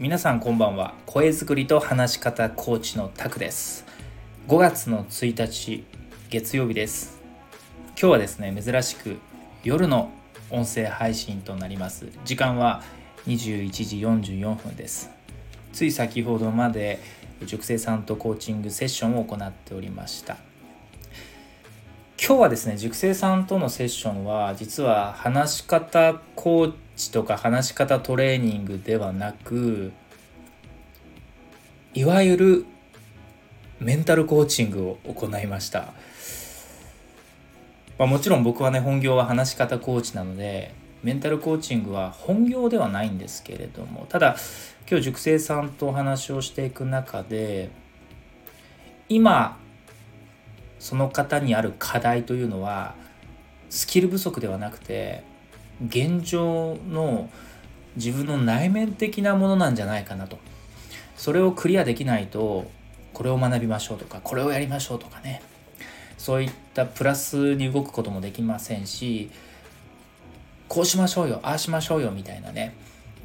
皆さんこんばんは。声作りと話し方コーチのタクです。5月の1日月曜日です。今日はですね珍しく夜の音声配信となります。時間は21時44分です。つい先ほどまで塾生さんとコーチングセッションを行っておりました。今日はですね塾生さんとのセッションは実は話し方コーチとか話し方トレーニングではなくいわゆるメンタルコーチングを行いました、まあ、もちろん僕はね本業は話し方コーチなのでメンタルコーチングは本業ではないんですけれどもただ今日塾生さんとお話をしていく中で今その方にある課題というのはスキル不足ではなくて現状の自分の内面的なものなんじゃないかなと。それをクリアできないとこれを学びましょうとかこれをやりましょうとかね。そういったプラスに動くこともできませんしこうしましょうよああしましょうよみたいなね。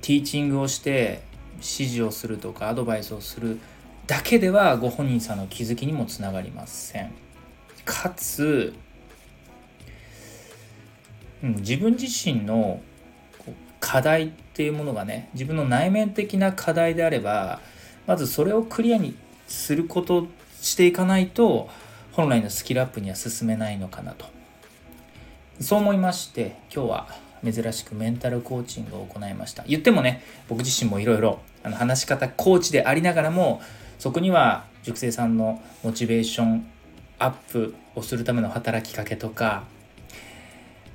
ティーチングをして指示をするとかアドバイスをするだけではご本人さんの気づきにもつながりません。かつ、うん、自分自身の課題っていうものがね自分の内面的な課題であればまずそれをクリアにすることしていかないと本来のスキルアップには進めないのかなと。そう思いまして今日は珍しくメンタルコーチングを行いました。言ってもね僕自身もいろいろ話し方コーチでありながらもそこには塾生さんのモチベーションアップをするための働きかけとか、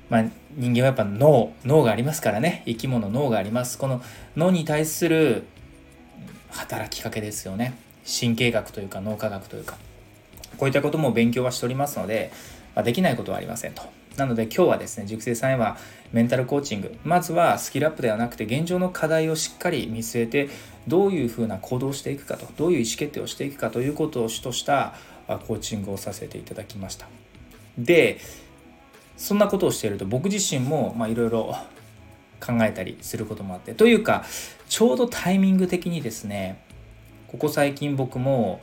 まあ、人間はやっぱ脳脳がありますからね。生き物脳があります。この脳に対する働きかけですよね。神経学というか脳科学というか。こういったことも勉強はしておりますので、まあ、できないことはありませんと。なので今日はですね塾生さんへはメンタルコーチング。まずはスキルアップではなくて現状の課題をしっかり見据えてどういうふうな行動をしていくかとどういう意思決定をしていくかということを主としたコーチングをさせていただきました。でそんなことをしていると僕自身もいろいろ考えたりすることもあってというかちょうどタイミング的にですねここ最近僕も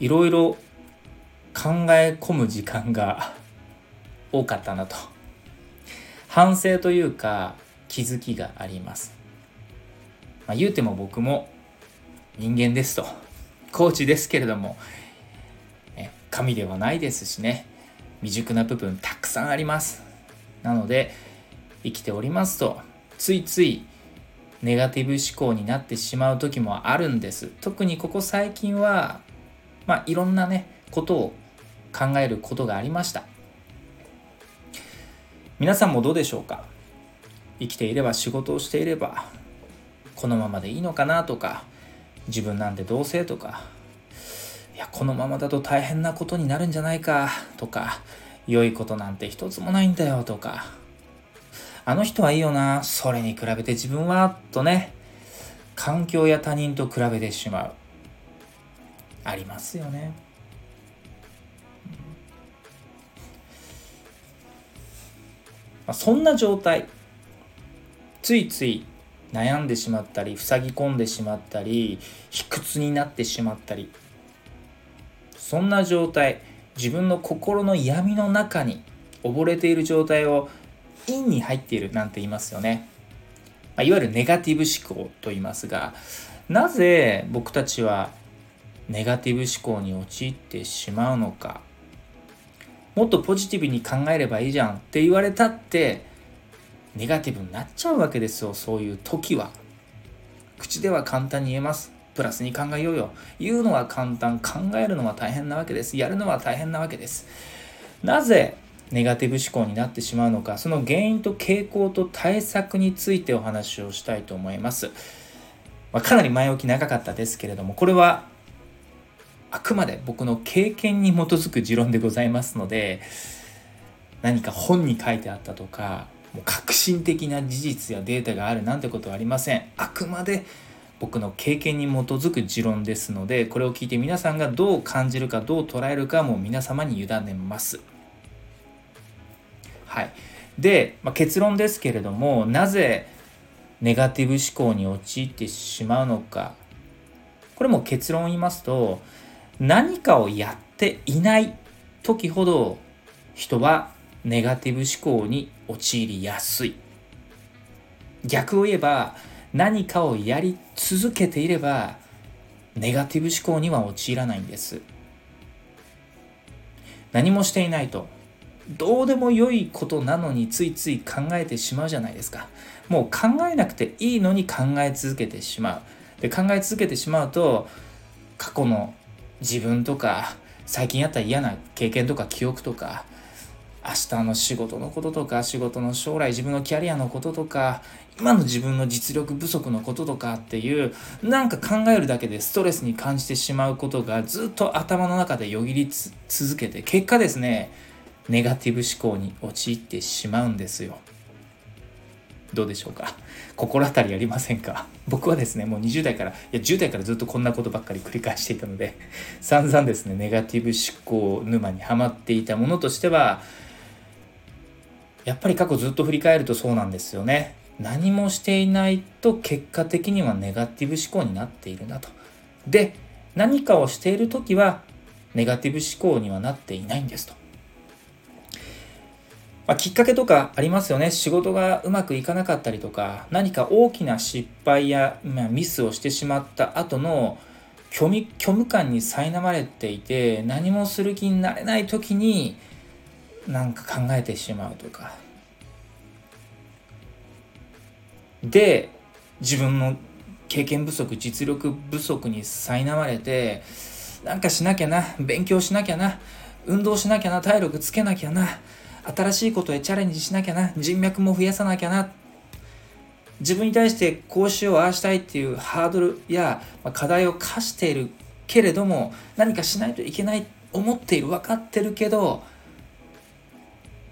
いろいろ考え込む時間が多かったなと。反省というか気づきがあります、まあ、言うても僕も人間ですと。コーチですけれども神ではないですしね。未熟な部分たくさんあります。なので生きておりますとついついネガティブ思考になってしまう時もあるんです。特にここ最近はまあいろんなねことを考えることがありました。皆さんもどうでしょうか？生きていれば仕事をしていればこのままでいいのかなとか自分なんてどうせとかやこのままだと大変なことになるんじゃないかとか良いことなんて一つもないんだよとか。あの人はいいよなそれに比べて自分はとね。環境や他人と比べてしまう。ありますよね、そんな状態。ついつい悩んでしまったり塞ぎ込んでしまったり卑屈になってしまったり。そんな状態自分の心の闇の中に溺れている状態を陰に入っているなんて言いますよね、まあ、いわゆるネガティブ思考と言いますがなぜ僕たちはネガティブ思考に陥ってしまうのか。もっとポジティブに考えればいいじゃんって言われたってネガティブになっちゃうわけですよそういう時は。口では簡単に言えます。プラスに考えようよ。言うのは簡単、考えるのは大変なわけです。やるのは大変なわけです。なぜネガティブ思考になってしまうのか、その原因と傾向と対策についてお話をしたいと思います。まあ、かなり前置き長かったですけれども、これはあくまで僕の経験に基づく持論でございますので、何か本に書いてあったとか、もう革新的な事実やデータがあるなんてことはありません。あくまで僕の経験に基づく持論ですのでこれを聞いて皆さんがどう感じるかどう捉えるかも皆様に委ねます。はい、で、まあ、結論ですけれどもなぜネガティブ思考に陥ってしまうのか。これも結論を言いますと何かをやっていない時ほど人はネガティブ思考に陥りやすい。逆を言えば何かをやり続けていればネガティブ思考には陥らないんです。何もしていないとどうでも良いことなのについつい考えてしまうじゃないですか。もう考えなくていいのに考え続けてしまう。で考え続けてしまうと過去の自分とか最近あった嫌な経験とか記憶とか明日の仕事のこととか仕事の将来自分のキャリアのこととか今の自分の実力不足のこととかっていうなんか考えるだけでストレスに感じてしまうことがずっと頭の中でよぎり続けて結果ですねネガティブ思考に陥ってしまうんですよ。どうでしょうか？心当たりありませんか？僕はですね、もう20代から、いや10代からずっとこんなことばっかり繰り返していたので、散々ですね、ネガティブ思考沼にはまっていたものとしては、やっぱり過去ずっと振り返るとそうなんですよね。何もしていないと結果的にはネガティブ思考になっているなと。で、何かをしている時はネガティブ思考にはなっていないんですと。まあ、きっかけとかありますよね。仕事がうまくいかなかったりとか、何か大きな失敗や、まあ、ミスをしてしまった後の虚無虚無感に苛まれていて、何もする気になれない時に、なんか考えてしまうとか。で、自分の経験不足、実力不足に苛まれて、なんかしなきゃな、勉強しなきゃな、運動しなきゃな、体力つけなきゃな、新しいことへチャレンジしなきゃな人脈も増やさなきゃな自分に対してこうしようああしたいっていうハードルや課題を課しているけれども何かしないといけない思っている分かってるけど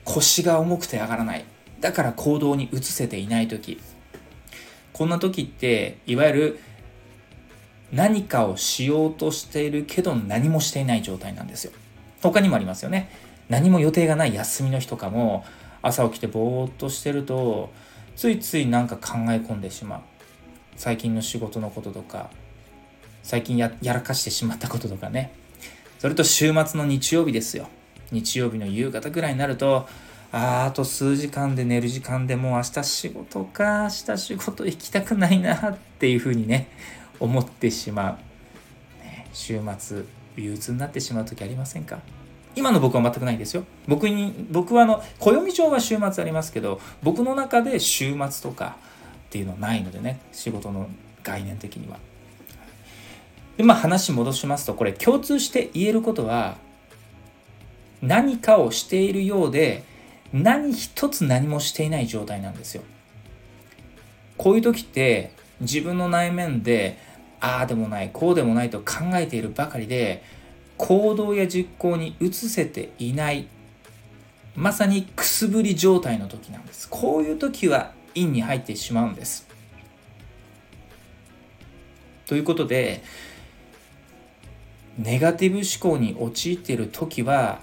腰が重くて上がらない。だから行動に移せていない時。こんな時っていわゆる何かをしようとしているけど何もしていない状態なんですよ。他にもありますよね。何も予定がない休みの日とかも朝起きてぼーっとしてるとついついなんか考え込んでしまう。最近の仕事のこととか最近やらかしてしまったこととかね。それと週末の日曜日ですよ。日曜日の夕方ぐらいになるとああと数時間で寝る時間でもう明日仕事か明日仕事行きたくないなっていうふうにね思ってしまう、週末憂鬱になってしまう時ありませんか？今の僕は全くないですよ。僕に、僕はあの、暦上は週末ありますけど、僕の中で週末とかっていうのはないのでね、仕事の概念的には。で、まあ話戻しますと、これ共通して言えることは、何かをしているようで、何一つ何もしていない状態なんですよ。こういう時って自分の内面でああでもないこうでもないと考えているばかりで行動や実行に移せていないまさにくすぶり状態の時なんですこういう時は陰に入ってしまうんですということでネガティブ思考に陥っている時は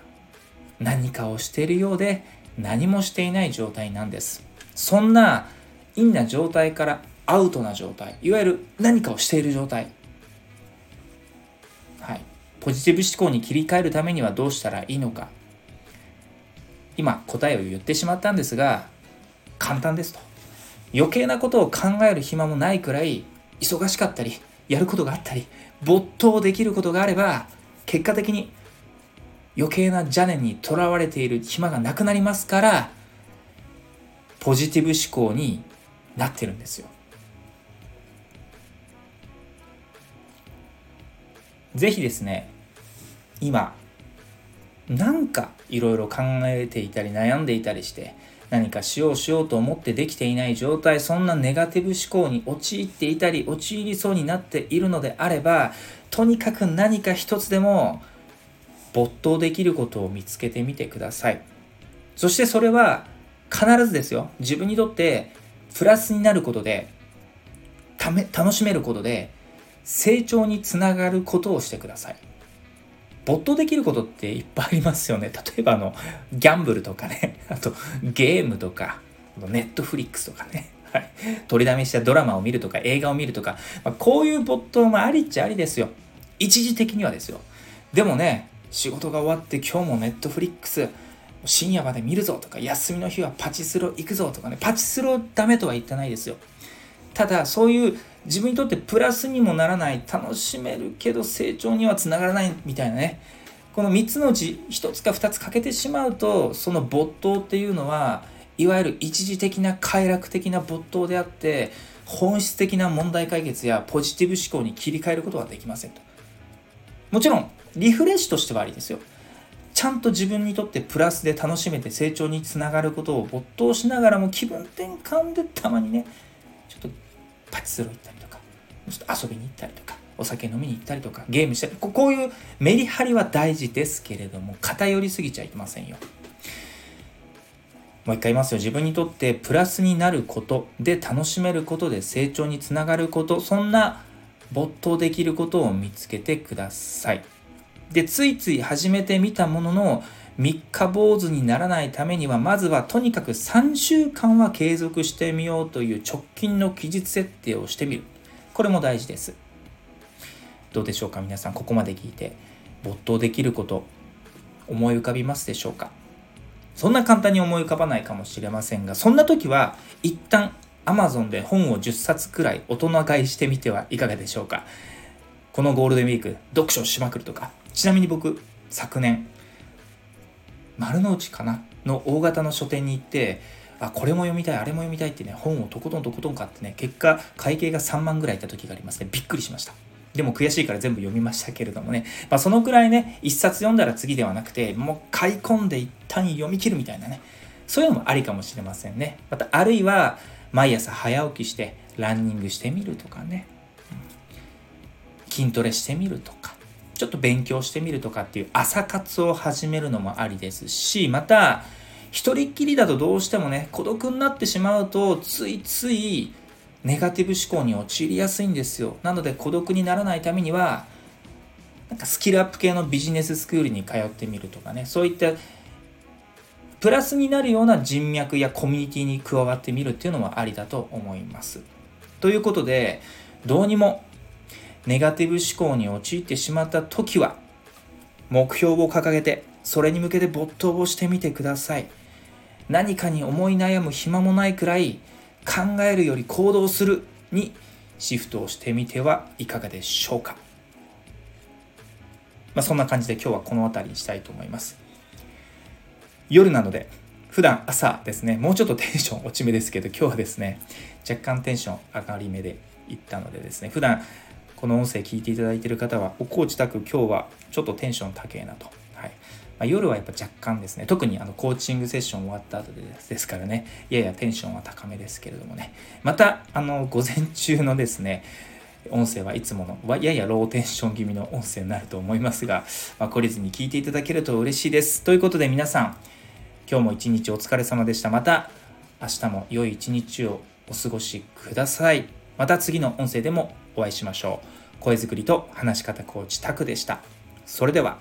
何かをしているようで何もしていない状態なんです。そんな陰な状態からアウトな状態いわゆる何かをしている状態。はい。ポジティブ思考に切り替えるためにはどうしたらいいのか。今答えを言ってしまったんですが簡単ですと。余計なことを考える暇もないくらい忙しかったりやることがあったり没頭できることがあれば結果的に余計な邪念にとらわれている暇がなくなりますからポジティブ思考になってるんですよ。ぜひですね今なんかいろいろ考えていたり悩んでいたりして何かしようしようと思ってできていない状態そんなネガティブ思考に陥っていたり陥りそうになっているのであればとにかく何か一つでも没頭できることを見つけてみてください。そしてそれは必ずですよ。自分にとってプラスになることでため楽しめることで成長につながることをしてください。没頭できることっていっぱいありますよね。例えばあの、ギャンブルとかね、あとゲームとか、ネットフリックスとかね、はい、取りだめしたドラマを見るとか映画を見るとか、まあ、こういう没頭もありっちゃありですよ。一時的にはですよ。でもね仕事が終わって今日もネットフリックス深夜まで見るぞとか休みの日はパチスロ行くぞとかねパチスロダメとは言ってないですよ。ただそういう自分にとってプラスにもならない楽しめるけど成長にはつながらないみたいなね。この3つのうち1つか2つ欠けてしまうとその没頭っていうのはいわゆる一時的な快楽的な没頭であって本質的な問題解決やポジティブ思考に切り替えることはできませんと。もちろんリフレッシュとしてはありですよ。ちゃんと自分にとってプラスで楽しめて成長につながることを没頭しながらも気分転換でたまにねちょっとパチスロ行ったりとかちょっと遊びに行ったりとかお酒飲みに行ったりとかゲームしたりこういうメリハリは大事ですけれども偏りすぎちゃいけませんよ。もう一回言いますよ。自分にとってプラスになることで楽しめることで成長につながることそんな没頭できることを見つけてください。でついつい始めてみたものの三日坊主にならないためにはまずはとにかく3週間は継続してみようという直近の期日設定をしてみる。これも大事です。どうでしょうか皆さん。ここまで聞いて没頭できること思い浮かびますでしょうか？そんな簡単に思い浮かばないかもしれませんがそんな時は一旦 Amazon で本を10冊くらい大人買いしてみてはいかがでしょうか？このゴールデンウィーク読書しまくるとかちなみに僕昨年丸の内かなの大型の書店に行ってあこれも読みたいあれも読みたいってね本をとことんとことん買ってね結果会計が3万ぐらいいた時がありますね。びっくりしました。でも悔しいから全部読みましたけれどもね、まあ、そのくらいね一冊読んだら次ではなくてもう買い込んで一旦読み切るみたいなね。そういうのもありかもしれませんね。またあるいは毎朝早起きしてランニングしてみるとかね、筋トレしてみるとか。ちょっと勉強してみるとかっていう朝活を始めるのもありですし、また、一人っきりだとどうしてもね、孤独になってしまうと、ついついネガティブ思考に陥りやすいんですよ。なので孤独にならないためには、なんかスキルアップ系のビジネススクールに通ってみるとかね、そういったプラスになるような人脈やコミュニティに加わってみるっていうのもありだと思います。ということで、どうにもネガティブ思考に陥ってしまった時は目標を掲げてそれに向けて没頭をしてみてください。何かに思い悩む暇もないくらい考えるより行動するにシフトをしてみてはいかがでしょうか。まあ、そんな感じで今日はこの辺りにしたいと思います。夜なので普段朝ですねもうちょっとテンション落ち目ですけど今日はですね若干テンション上がり目で行ったのでですね普段この音声聞いていただいている方は、おコーチ宅今日はちょっとテンション高えなと。はいまあ、夜はやっぱ若干ですね、特にあのコーチングセッション終わった後でですからね、ややテンションは高めですけれどもね、また、あの、午前中のですね、音声はいつものややローテンション気味の音声になると思いますが、まあ、懲りずに聞いていただけると嬉しいです。ということで皆さん、今日も一日お疲れ様でした。また明日も良い一日をお過ごしください。また次の音声でもお会いしましょう。声作りと話し方コーチタクでした。それでは。